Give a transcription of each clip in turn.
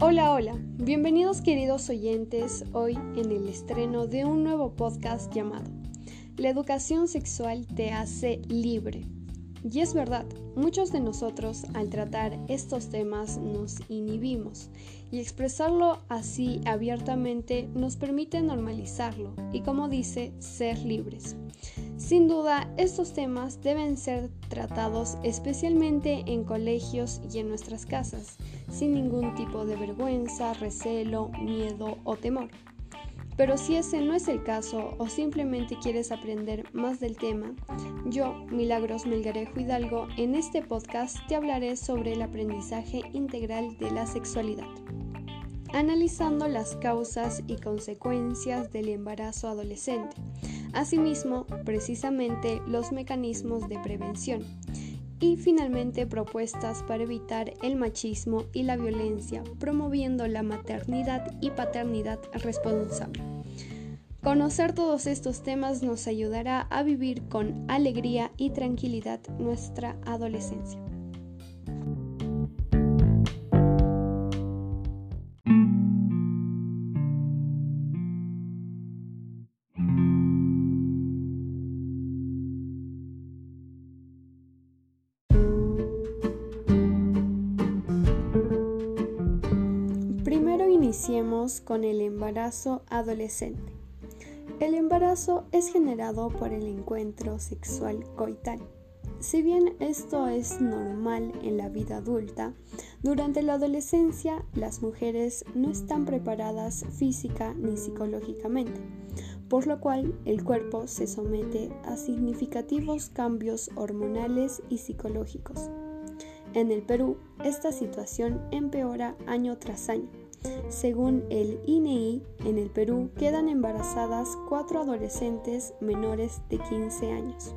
Hola, hola, bienvenidos queridos oyentes hoy en el estreno de un nuevo podcast llamado La educación sexual te hace libre. Y es verdad, muchos de nosotros al tratar estos temas nos inhibimos y expresarlo así abiertamente nos permite normalizarlo y como dice, ser libres. Sin duda, estos temas deben ser tratados especialmente en colegios y en nuestras casas, sin ningún tipo de vergüenza, recelo, miedo o temor. Pero si ese no es el caso o simplemente quieres aprender más del tema, yo, Milagros Melgarejo Hidalgo, en este podcast te hablaré sobre el aprendizaje integral de la sexualidad, analizando las causas y consecuencias del embarazo adolescente Asimismo, precisamente los mecanismos de prevención. Y finalmente propuestas para evitar el machismo y la violencia, promoviendo la maternidad y paternidad responsable. Conocer todos estos temas nos ayudará a vivir con alegría y tranquilidad nuestra adolescencia. Con el embarazo adolescente. El embarazo es generado por el encuentro sexual coital. Si bien esto es normal en la vida adulta, durante la adolescencia las mujeres no están preparadas física ni psicológicamente, por lo cual el cuerpo se somete a significativos cambios hormonales y psicológicos. En el Perú, esta situación empeora año tras año según el INEI, e en el Perú quedan embarazadas cuatro adolescentes menores de 15 años.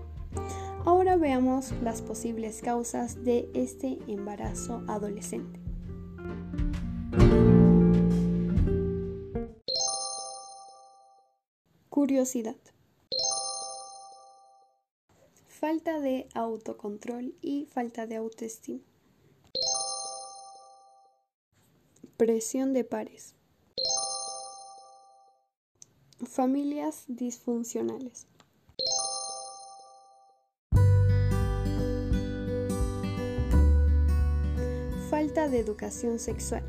Ahora veamos las posibles causas de este embarazo adolescente. Curiosidad. Falta de autocontrol y falta de autoestima. Presión de pares. Familias disfuncionales. Falta de educación sexual.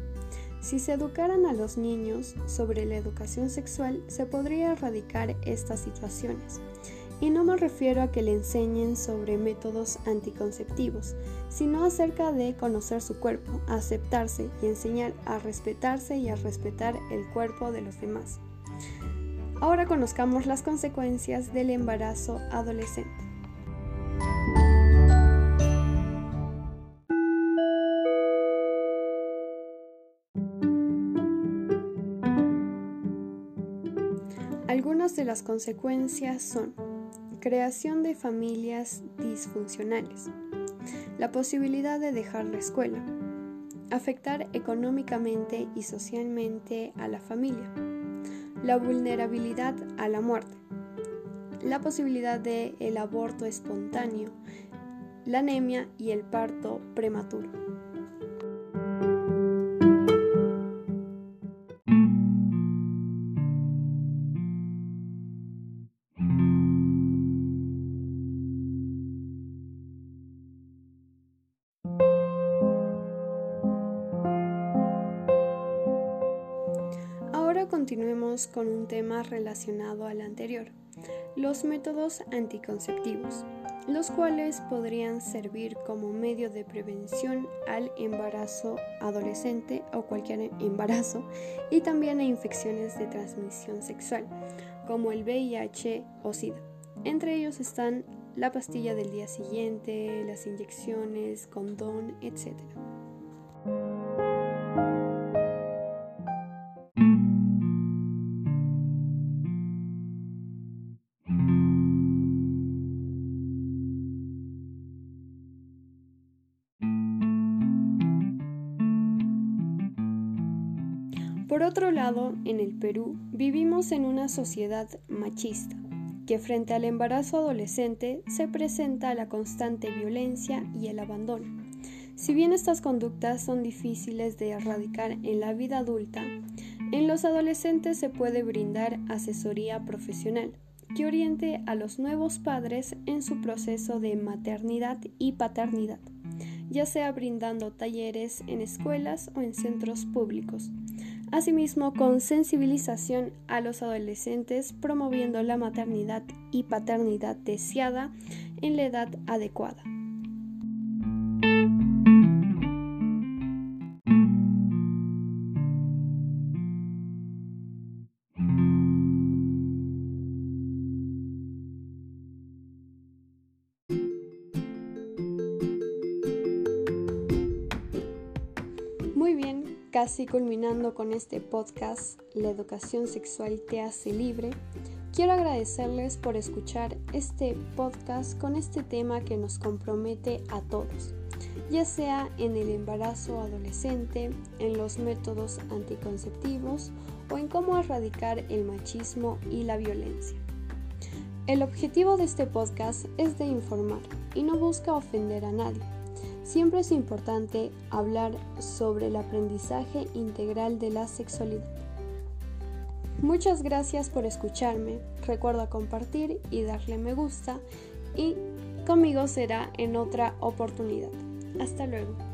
Si se educaran a los niños sobre la educación sexual, se podría erradicar estas situaciones. Y no me refiero a que le enseñen sobre métodos anticonceptivos, sino acerca de conocer su cuerpo, aceptarse y enseñar a respetarse y a respetar el cuerpo de los demás. Ahora conozcamos las consecuencias del embarazo adolescente. Algunas de las consecuencias son Creación de familias disfuncionales. La posibilidad de dejar la escuela. Afectar económicamente y socialmente a la familia. La vulnerabilidad a la muerte. La posibilidad de el aborto espontáneo. La anemia y el parto prematuro. Continuemos con un tema relacionado al anterior, los métodos anticonceptivos, los cuales podrían servir como medio de prevención al embarazo adolescente o cualquier embarazo y también a infecciones de transmisión sexual, como el VIH o SIDA. Entre ellos están la pastilla del día siguiente, las inyecciones, condón, etc. Por otro lado, en el Perú vivimos en una sociedad machista, que frente al embarazo adolescente se presenta la constante violencia y el abandono. Si bien estas conductas son difíciles de erradicar en la vida adulta, en los adolescentes se puede brindar asesoría profesional que oriente a los nuevos padres en su proceso de maternidad y paternidad, ya sea brindando talleres en escuelas o en centros públicos. Asimismo, con sensibilización a los adolescentes promoviendo la maternidad y paternidad deseada en la edad adecuada. Casi culminando con este podcast, La educación sexual te hace libre. Quiero agradecerles por escuchar este podcast con este tema que nos compromete a todos, ya sea en el embarazo adolescente, en los métodos anticonceptivos o en cómo erradicar el machismo y la violencia. El objetivo de este podcast es de informar y no busca ofender a nadie Siempre es importante hablar sobre el aprendizaje integral de la sexualidad. Muchas gracias por escucharme. Recuerda compartir y darle me gusta y conmigo será en otra oportunidad. Hasta luego.